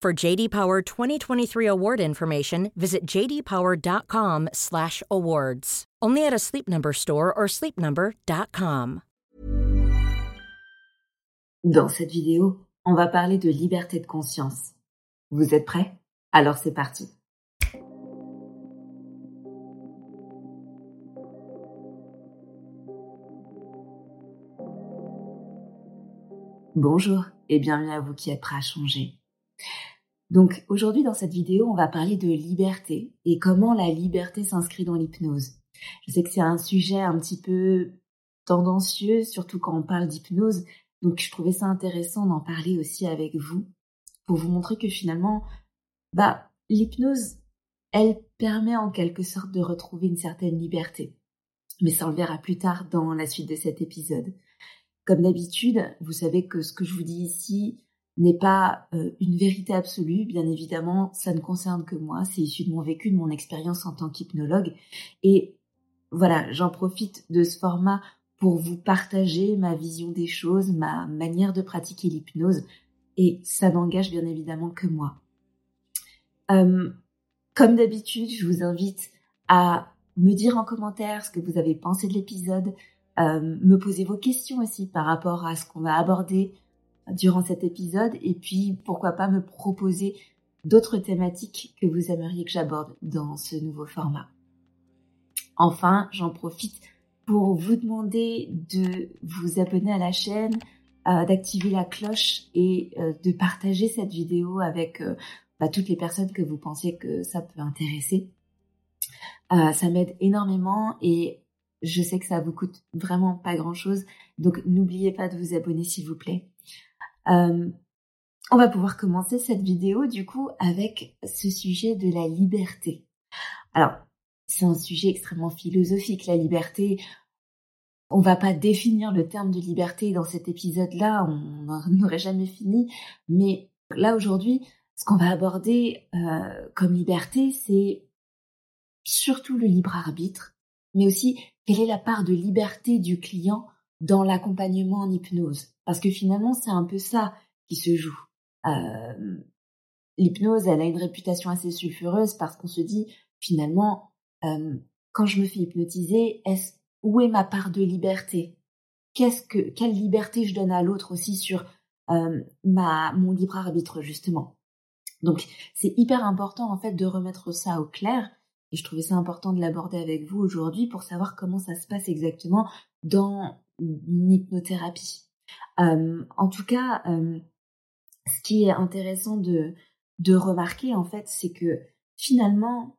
For JD Power 2023 award information, visit jdpower.com/awards. Only at a Sleep Number store or sleepnumber.com. Dans cette vidéo, on va parler de liberté de conscience. Vous êtes prêts? Alors c'est parti. Bonjour et bienvenue à vous qui êtes prêts à changer. Donc aujourd'hui dans cette vidéo, on va parler de liberté et comment la liberté s'inscrit dans l'hypnose. Je sais que c'est un sujet un petit peu tendancieux, surtout quand on parle d'hypnose, donc je trouvais ça intéressant d'en parler aussi avec vous pour vous montrer que finalement, bah l'hypnose, elle permet en quelque sorte de retrouver une certaine liberté. Mais ça on le verra plus tard dans la suite de cet épisode. Comme d'habitude, vous savez que ce que je vous dis ici n'est pas euh, une vérité absolue, bien évidemment, ça ne concerne que moi, c'est issu de mon vécu, de mon expérience en tant qu'hypnologue. Et voilà, j'en profite de ce format pour vous partager ma vision des choses, ma manière de pratiquer l'hypnose, et ça n'engage bien évidemment que moi. Euh, comme d'habitude, je vous invite à me dire en commentaire ce que vous avez pensé de l'épisode, euh, me poser vos questions aussi par rapport à ce qu'on va aborder durant cet épisode et puis pourquoi pas me proposer d'autres thématiques que vous aimeriez que j'aborde dans ce nouveau format. Enfin, j'en profite pour vous demander de vous abonner à la chaîne, euh, d'activer la cloche et euh, de partager cette vidéo avec bah, toutes les personnes que vous pensez que ça peut intéresser. ça m'aide énormément et je sais que ça vous coûte vraiment pas grand chose, donc n'oubliez pas de vous abonner s'il vous plaît. Euh, on va pouvoir commencer cette vidéo du coup avec ce sujet de la liberté. Alors, c'est un sujet extrêmement philosophique, la liberté. On va pas définir le terme de liberté dans cet épisode-là, on n'aurait jamais fini, mais là aujourd'hui, ce qu'on va aborder euh, comme liberté, c'est surtout le libre arbitre, mais aussi quelle est la part de liberté du client dans l'accompagnement en hypnose. Parce que finalement, c'est un peu ça qui se joue. Euh, l'hypnose, elle a une réputation assez sulfureuse parce qu'on se dit, finalement, euh, quand je me fais hypnotiser, est où est ma part de liberté? Qu'est-ce que quelle liberté je donne à l'autre aussi sur euh, ma mon libre arbitre justement? Donc c'est hyper important en fait de remettre ça au clair. Et je trouvais ça important de l'aborder avec vous aujourd'hui pour savoir comment ça se passe exactement dans une hypnothérapie. Euh, en tout cas, euh, ce qui est intéressant de, de remarquer, en fait, c'est que finalement,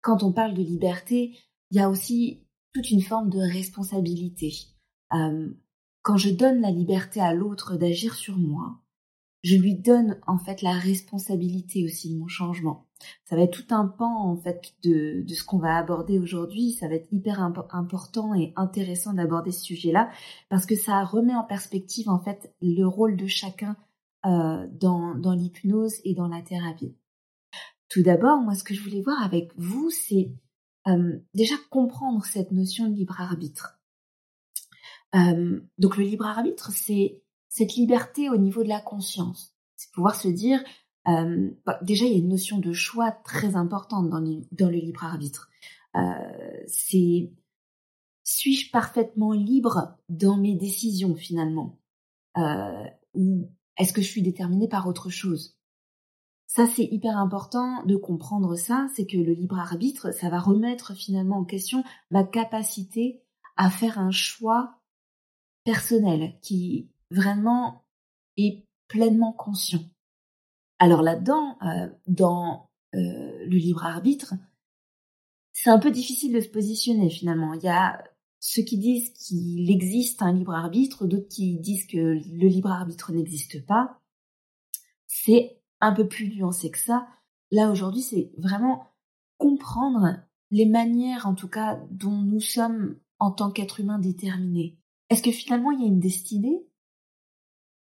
quand on parle de liberté, il y a aussi toute une forme de responsabilité. Euh, quand je donne la liberté à l'autre d'agir sur moi, je lui donne en fait la responsabilité aussi de mon changement. Ça va être tout un pan en fait de, de ce qu'on va aborder aujourd'hui. Ça va être hyper important et intéressant d'aborder ce sujet-là parce que ça remet en perspective en fait le rôle de chacun euh, dans, dans l'hypnose et dans la thérapie. Tout d'abord, moi ce que je voulais voir avec vous, c'est euh, déjà comprendre cette notion de libre arbitre. Euh, donc le libre arbitre, c'est cette liberté au niveau de la conscience. C'est pouvoir se dire, euh, bah, déjà il y a une notion de choix très importante dans le, dans le libre arbitre. Euh, c'est suis-je parfaitement libre dans mes décisions finalement? Euh, ou est-ce que je suis déterminée par autre chose? Ça, c'est hyper important de comprendre ça, c'est que le libre arbitre, ça va remettre finalement en question ma capacité à faire un choix personnel qui vraiment est pleinement conscient. Alors là-dedans, euh, dans euh, le libre arbitre, c'est un peu difficile de se positionner finalement. Il y a ceux qui disent qu'il existe un libre arbitre, d'autres qui disent que le libre arbitre n'existe pas. C'est un peu plus nuancé que ça. Là aujourd'hui, c'est vraiment comprendre les manières, en tout cas, dont nous sommes en tant qu'être humain déterminés. Est-ce que finalement il y a une destinée,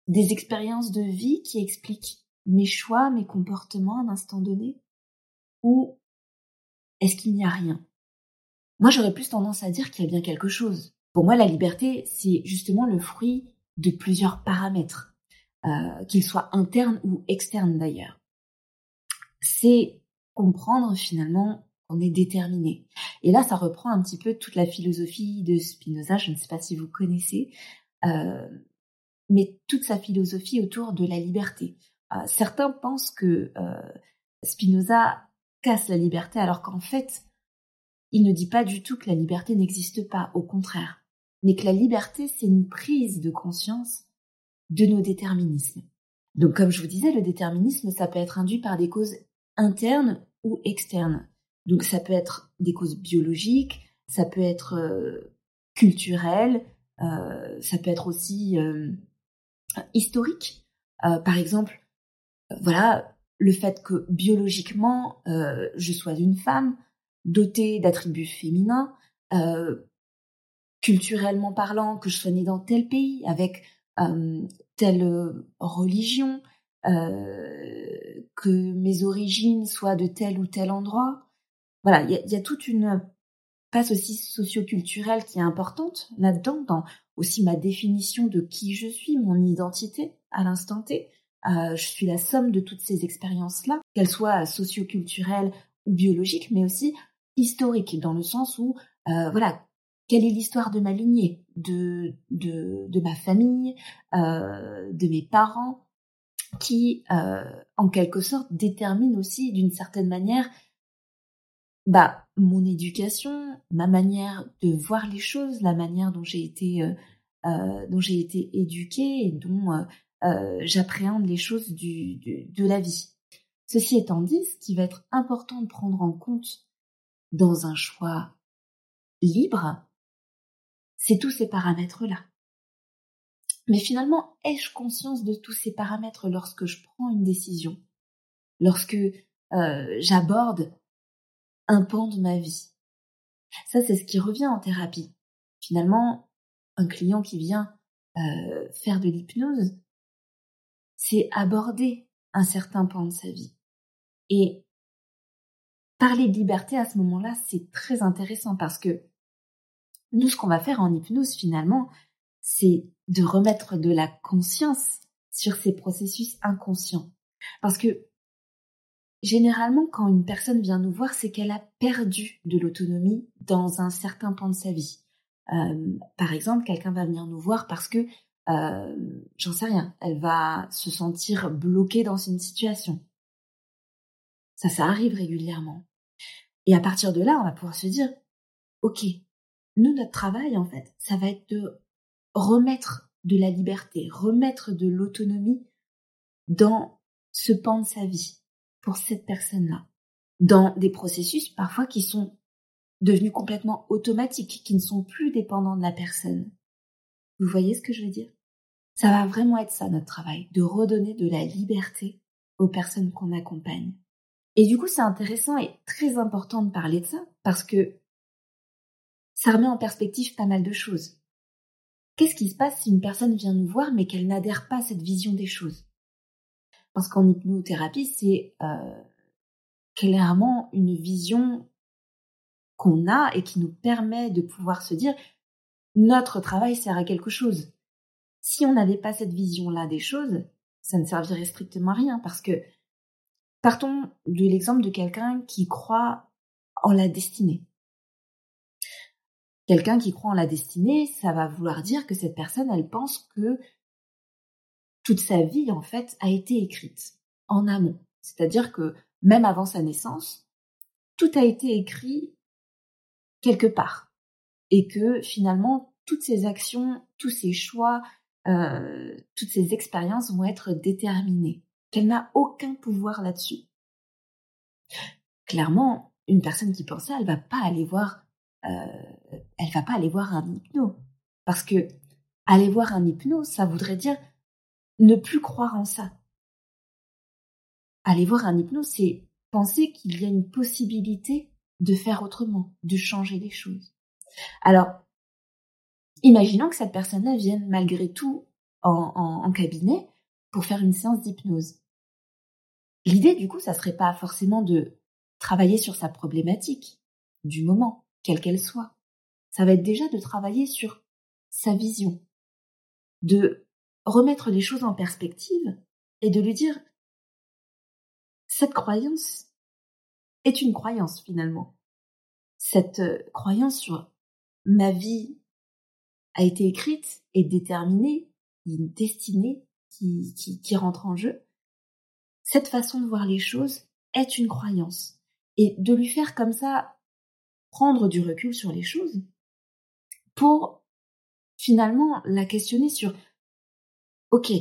des expériences de vie qui expliquent mes choix, mes comportements à un instant donné Ou est-ce qu'il n'y a rien? Moi j'aurais plus tendance à dire qu'il y a bien quelque chose. Pour moi la liberté c'est justement le fruit de plusieurs paramètres, euh, qu'ils soient internes ou externes d'ailleurs. C'est comprendre finalement qu'on est déterminé. Et là, ça reprend un petit peu toute la philosophie de Spinoza, je ne sais pas si vous connaissez, euh, mais toute sa philosophie autour de la liberté. Euh, certains pensent que euh, Spinoza casse la liberté alors qu'en fait, il ne dit pas du tout que la liberté n'existe pas, au contraire, mais que la liberté, c'est une prise de conscience de nos déterminismes. Donc comme je vous disais, le déterminisme, ça peut être induit par des causes internes ou externes. Donc ça peut être des causes biologiques, ça peut être euh, culturel, euh, ça peut être aussi historique. par exemple, voilà, le fait que biologiquement je sois une femme dotée d'attributs féminins, culturellement parlant, que je sois née dans tel pays avec telle religion, que mes origines soient de tel ou tel endroit, voilà, il y a, toute une passe aussi socioculturelle qui est importante là-dedans, dans aussi ma définition de qui je suis, mon identité à l'instant T. Euh, je suis la somme de toutes ces expériences-là, qu'elles soient socioculturelles ou biologiques, mais aussi historiques, dans le sens où, euh, voilà, quelle est l'histoire de ma lignée, de, de, ma famille, euh, de mes parents, qui, en quelque sorte, détermine aussi d'une certaine manière bah mon éducation, ma manière de voir les choses, la manière dont j'ai été euh, euh dont j'ai été éduquée et dont euh, euh, j'appréhende les choses du, de la vie. Ceci étant dit, ce qui va être important de prendre en compte dans un choix libre, c'est tous ces paramètres-là. Mais finalement, ai-je conscience de tous ces paramètres lorsque je prends une décision, lorsque euh, j'aborde un pan de ma vie. Ça, c'est ce qui revient en thérapie. Finalement, un client qui vient euh, faire de l'hypnose, c'est aborder un certain pan de sa vie. Et parler de liberté à ce moment-là, c'est très intéressant parce que nous, ce qu'on va faire en hypnose, finalement, c'est de remettre de la conscience sur ces processus inconscients. Parce que Généralement, quand une personne vient nous voir, c'est qu'elle a perdu de l'autonomie dans un certain point de sa vie. Euh, par exemple, quelqu'un va venir nous voir parce que, euh, j'en sais rien, elle va se sentir bloquée dans une situation. Ça, ça arrive régulièrement. Et à partir de là, on va pouvoir se dire, OK, nous, notre travail, en fait, ça va être de remettre de la liberté, remettre de l'autonomie dans ce pan de sa vie pour cette personne-là. Dans des processus parfois qui sont devenus complètement automatiques, qui ne sont plus dépendants de la personne. Vous voyez ce que je veux dire? Ça va vraiment être ça notre travail, de redonner de la liberté aux personnes qu'on accompagne. Et du coup, c'est intéressant et très important de parler de ça parce que ça remet en perspective pas mal de choses. Qu'est-ce qui se passe si une personne vient nous voir mais qu'elle n'adhère pas à cette vision des choses? Parce qu'en hypnothérapie, c'est euh, clairement une vision qu'on a et qui nous permet de pouvoir se dire notre travail sert à quelque chose. Si on n'avait pas cette vision-là des choses, ça ne servirait strictement à rien parce que partons de l'exemple de quelqu'un qui croit en la destinée. Quelqu'un qui croit en la destinée, ça va vouloir dire que cette personne, elle pense que toute sa vie, en fait, a été écrite en amont. C'est-à-dire que même avant sa naissance, tout a été écrit quelque part. Et que finalement, toutes ces actions, tous ces choix, euh, toutes ces expériences vont être déterminées. Qu'elle n'a aucun pouvoir là-dessus. Clairement, une personne qui pense ça, elle va pas aller voir, euh, elle va pas aller voir un hypno, parce que aller voir un hypno, ça voudrait dire ne plus croire en ça. Aller voir un hypno, c'est penser qu'il y a une possibilité de faire autrement, de changer les choses. Alors, imaginons que cette personne-là vienne malgré tout en, cabinet pour faire une séance d'hypnose. L'idée, du coup, ça serait pas forcément de travailler sur sa problématique du moment, quelle qu'elle soit. Ça va être déjà de travailler sur sa vision, de remettre les choses en perspective et de lui dire cette croyance est une croyance finalement. Cette euh, croyance sur ma vie a été écrite et déterminée, une destinée qui, qui, qui rentre en jeu. Cette façon de voir les choses est une croyance. Et de lui faire comme ça prendre du recul sur les choses pour finalement la questionner sur OK,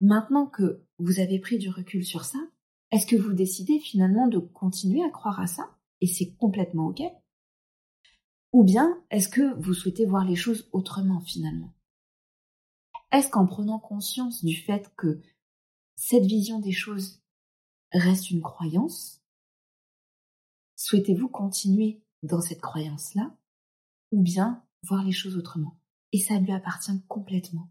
maintenant que vous avez pris du recul sur ça, est-ce que vous décidez finalement de continuer à croire à ça et c'est complètement OK? Ou bien est-ce que vous souhaitez voir les choses autrement finalement? Est-ce qu'en prenant conscience du fait que cette vision des choses reste une croyance, souhaitez-vous continuer dans cette croyance-là ou bien voir les choses autrement? Et ça lui appartient complètement.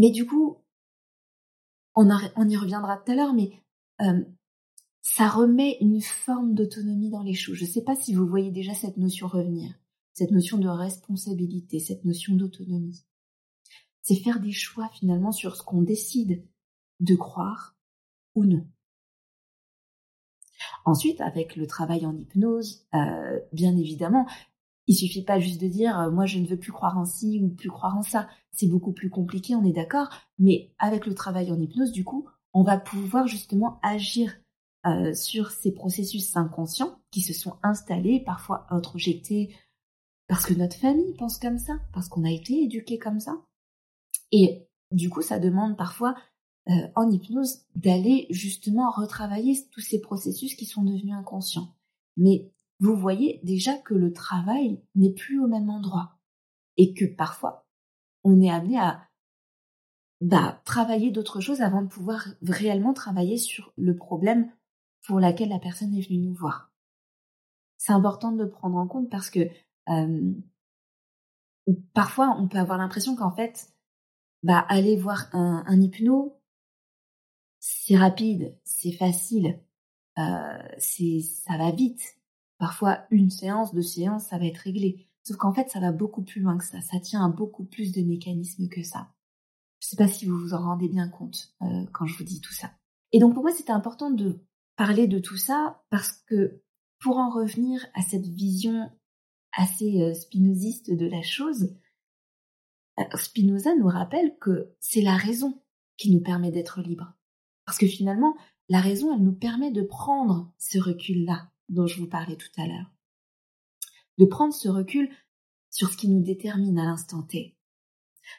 Mais du coup, on, y reviendra tout à l'heure, mais euh, ça remet une forme d'autonomie dans les choses. Je ne sais pas si vous voyez déjà cette notion revenir, cette notion de responsabilité, cette notion d'autonomie. C'est faire des choix finalement sur ce qu'on décide de croire ou non. Ensuite, avec le travail en hypnose, euh, bien évidemment, il suffit pas juste de dire euh, moi je ne veux plus croire en ci ou plus croire en ça. C'est beaucoup plus compliqué, on est d'accord. Mais avec le travail en hypnose, du coup, on va pouvoir justement agir euh, sur ces processus inconscients qui se sont installés, parfois introjectés, parce que notre famille pense comme ça, parce qu'on a été éduqué comme ça. Et du coup, ça demande parfois euh, en hypnose d'aller justement retravailler tous ces processus qui sont devenus inconscients. Mais vous voyez déjà que le travail n'est plus au même endroit et que parfois on est amené à bah, travailler d'autres choses avant de pouvoir réellement travailler sur le problème pour lequel la personne est venue nous voir. C'est important de le prendre en compte parce que euh, parfois on peut avoir l'impression qu'en fait, bah, aller voir un, un hypno, c'est rapide, c'est facile, euh, c'est ça va vite, Parfois, une séance, deux séances, ça va être réglé. Sauf qu'en fait, ça va beaucoup plus loin que ça. Ça tient à beaucoup plus de mécanismes que ça. Je ne sais pas si vous vous en rendez bien compte euh, quand je vous dis tout ça. Et donc pour moi, c'était important de parler de tout ça parce que pour en revenir à cette vision assez euh, spinoziste de la chose, euh, Spinoza nous rappelle que c'est la raison qui nous permet d'être libres. Parce que finalement, la raison, elle nous permet de prendre ce recul-là dont je vous parlais tout à l'heure. De prendre ce recul sur ce qui nous détermine à l'instant T,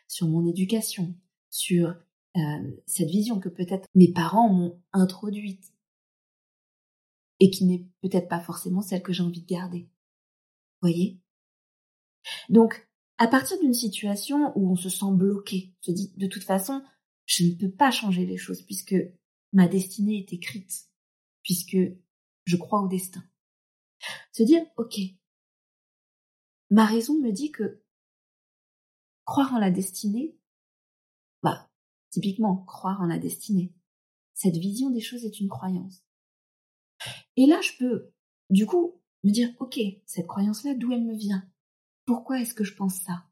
sur mon éducation, sur euh, cette vision que peut-être mes parents m'ont introduite et qui n'est peut-être pas forcément celle que j'ai envie de garder. Voyez? Donc, à partir d'une situation où on se sent bloqué, se dit de toute façon, je ne peux pas changer les choses puisque ma destinée est écrite, puisque je crois au destin. Se dire, ok, ma raison me dit que croire en la destinée, bah, typiquement, croire en la destinée, cette vision des choses est une croyance. Et là, je peux, du coup, me dire, ok, cette croyance-là, d'où elle me vient? Pourquoi est-ce que je pense ça?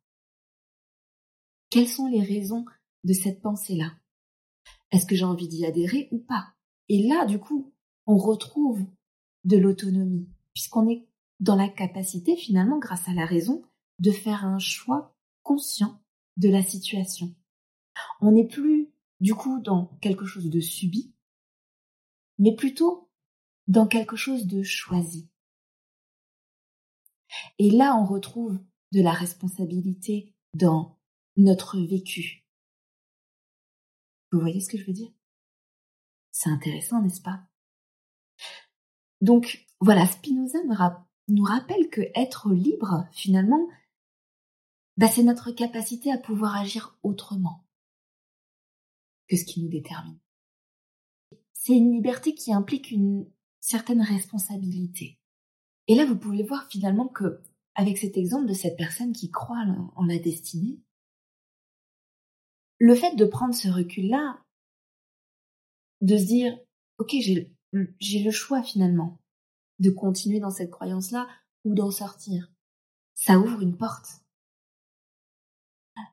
Quelles sont les raisons de cette pensée-là? Est-ce que j'ai envie d'y adhérer ou pas? Et là, du coup, on retrouve de l'autonomie, puisqu'on est dans la capacité, finalement, grâce à la raison, de faire un choix conscient de la situation. On n'est plus, du coup, dans quelque chose de subi, mais plutôt dans quelque chose de choisi. Et là, on retrouve de la responsabilité dans notre vécu. Vous voyez ce que je veux dire? C'est intéressant, n'est-ce pas? Donc, voilà, Spinoza nous, rappelle que être libre, finalement, bah, c'est notre capacité à pouvoir agir autrement que ce qui nous détermine. C'est une liberté qui implique une certaine responsabilité. Et là, vous pouvez voir finalement que, avec cet exemple de cette personne qui croit en la destinée, le fait de prendre ce recul-là, de se dire, ok, j'ai le choix finalement de continuer dans cette croyance-là ou d'en sortir. Ça ouvre une porte.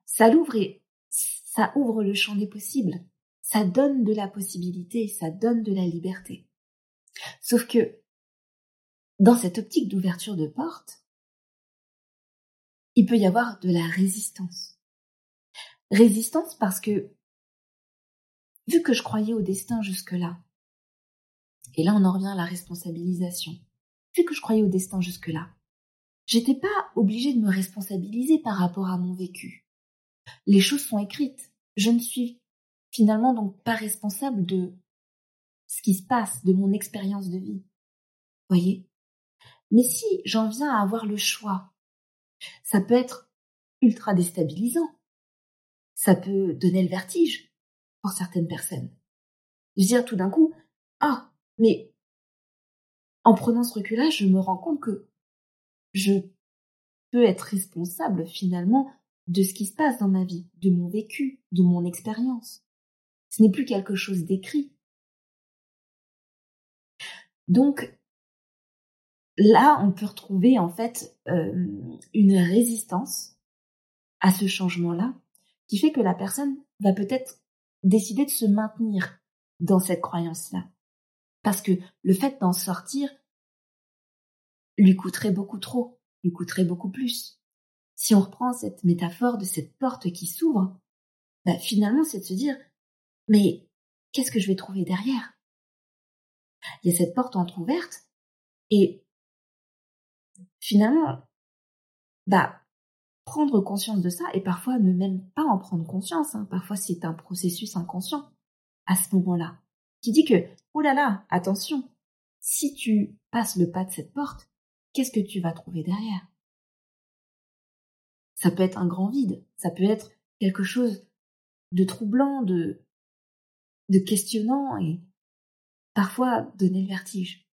Ça l'ouvre et ça ouvre le champ des possibles. Ça donne de la possibilité, ça donne de la liberté. Sauf que dans cette optique d'ouverture de porte, il peut y avoir de la résistance. Résistance parce que, vu que je croyais au destin jusque-là, et là on en revient à la responsabilisation, vu que je croyais au destin jusque-là, j'étais pas obligée de me responsabiliser par rapport à mon vécu. Les choses sont écrites. Je ne suis finalement donc pas responsable de ce qui se passe, de mon expérience de vie. Voyez? Mais si j'en viens à avoir le choix, ça peut être ultra déstabilisant. Ça peut donner le vertige pour certaines personnes. Je veux dire tout d'un coup, ah, mais en prenant ce recul-là, je me rends compte que je peux être responsable finalement de ce qui se passe dans ma vie, de mon vécu, de mon expérience. Ce n'est plus quelque chose d'écrit. Donc, là, on peut retrouver en fait euh, une résistance à ce changement-là, qui fait que la personne va peut-être décider de se maintenir dans cette croyance-là. Parce que le fait d'en sortir lui coûterait beaucoup trop, lui coûterait beaucoup plus. Si on reprend cette métaphore de cette porte qui s'ouvre, bah, finalement c'est de se dire, mais qu'est-ce que je vais trouver derrière? Il y a cette porte entr'ouverte, et finalement, bah, prendre conscience de ça et parfois ne même pas en prendre conscience. Hein. Parfois, c'est un processus inconscient à ce moment-là qui dit que, oh là là, attention, si tu passes le pas de cette porte, qu'est-ce que tu vas trouver derrière? Ça peut être un grand vide, ça peut être quelque chose de troublant, de, de questionnant et parfois donner le vertige.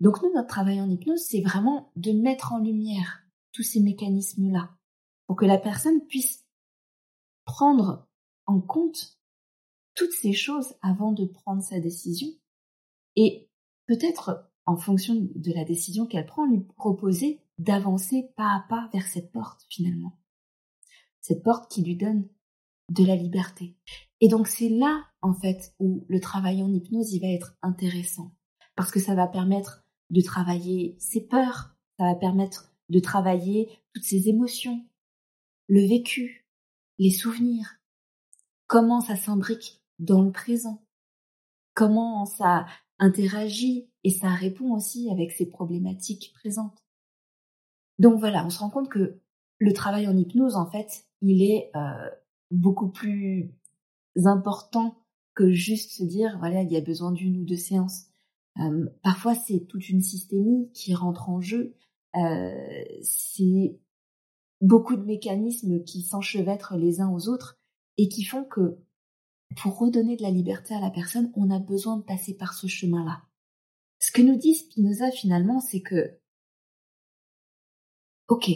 Donc nous, notre travail en hypnose, c'est vraiment de mettre en lumière tous ces mécanismes-là pour que la personne puisse prendre en compte toutes ces choses avant de prendre sa décision et peut-être en fonction de la décision qu'elle prend, lui proposer d'avancer pas à pas vers cette porte finalement. Cette porte qui lui donne de la liberté. Et donc c'est là, en fait, où le travail en hypnose, il va être intéressant. Parce que ça va permettre de travailler ses peurs, ça va permettre de travailler toutes ses émotions, le vécu, les souvenirs, comment ça s'imbrique dans le présent, comment ça interagit et ça répond aussi avec ses problématiques présentes. Donc voilà, on se rend compte que le travail en hypnose, en fait, il est euh, beaucoup plus important que juste se dire, voilà, il y a besoin d'une ou deux séances. Euh, parfois, c'est toute une systémie qui rentre en jeu. Euh, c'est beaucoup de mécanismes qui s'enchevêtrent les uns aux autres et qui font que pour redonner de la liberté à la personne, on a besoin de passer par ce chemin-là. Ce que nous dit Spinoza finalement, c'est que, ok,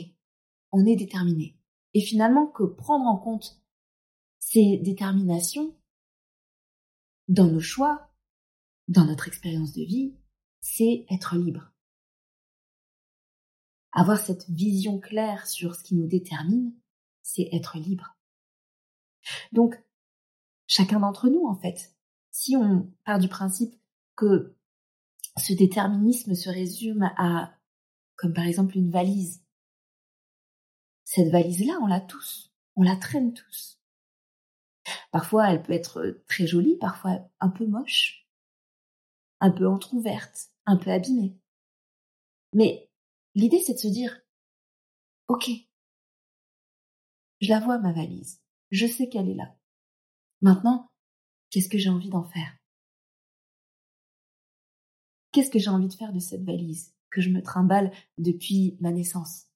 on est déterminé. Et finalement, que prendre en compte ces déterminations dans nos choix, dans notre expérience de vie, c'est être libre. Avoir cette vision claire sur ce qui nous détermine, c'est être libre. Donc, chacun d'entre nous, en fait, si on part du principe que ce déterminisme se résume à, comme par exemple une valise, cette valise-là, on l'a tous, on la traîne tous. Parfois, elle peut être très jolie, parfois un peu moche, un peu entr'ouverte, un peu abîmée. Mais l'idée, c'est de se dire, ok, je la vois, ma valise, je sais qu'elle est là. Maintenant, qu'est-ce que j'ai envie d'en faire? Qu'est-ce que j'ai envie de faire de cette valise que je me trimballe depuis ma naissance,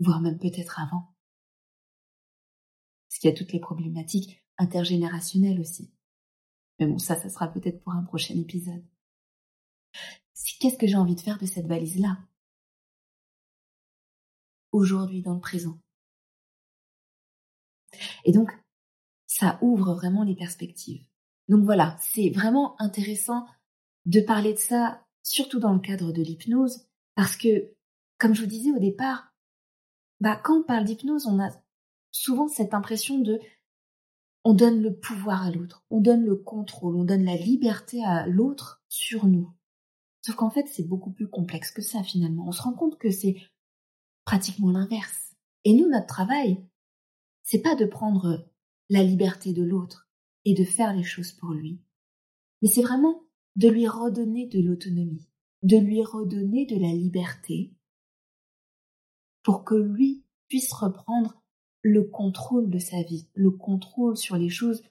voire même peut-être avant Parce qu'il y a toutes les problématiques intergénérationnelles aussi. Mais bon, ça, ça sera peut-être pour un prochain épisode. Qu'est-ce que j'ai envie de faire de cette valise-là? Aujourd'hui, dans le présent. Et donc, ça ouvre vraiment les perspectives. Donc voilà, c'est vraiment intéressant de parler de ça, surtout dans le cadre de l'hypnose, parce que, comme je vous disais au départ, bah, quand on parle d'hypnose, on a souvent cette impression de on donne le pouvoir à l'autre, on donne le contrôle, on donne la liberté à l'autre sur nous. Sauf qu'en fait, c'est beaucoup plus complexe que ça finalement. On se rend compte que c'est pratiquement l'inverse. Et nous, notre travail, c'est pas de prendre la liberté de l'autre et de faire les choses pour lui. Mais c'est vraiment de lui redonner de l'autonomie, de lui redonner de la liberté pour que lui puisse reprendre le contrôle de sa vie, le contrôle sur les choses,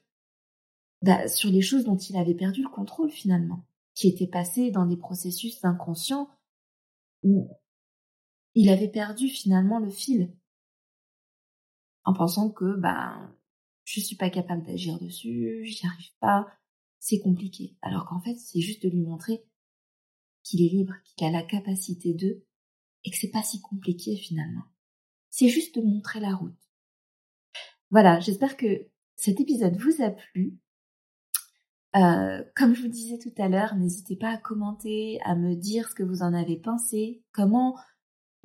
bah, sur les choses dont il avait perdu le contrôle finalement, qui étaient passées dans des processus inconscients où il avait perdu finalement le fil, en pensant que bah je suis pas capable d'agir dessus, j'y arrive pas, c'est compliqué. Alors qu'en fait, c'est juste de lui montrer qu'il est libre, qu'il a la capacité de, et que c'est pas si compliqué finalement. C'est juste de montrer la route. Voilà, j'espère que cet épisode vous a plu. Euh, comme je vous disais tout à l'heure, n'hésitez pas à commenter, à me dire ce que vous en avez pensé, comment,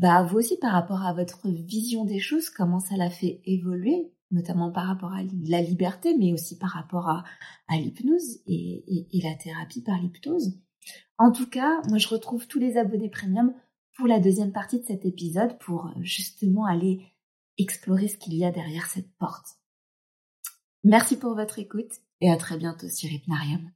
bah vous aussi par rapport à votre vision des choses, comment ça l'a fait évoluer, notamment par rapport à la liberté, mais aussi par rapport à, l'hypnose et, la thérapie par l'hypnose. En tout cas, moi je retrouve tous les abonnés premium pour la deuxième partie de cet épisode pour euh, justement aller explorer ce qu'il y a derrière cette porte. Merci pour votre écoute et à très bientôt sur Hypnarium.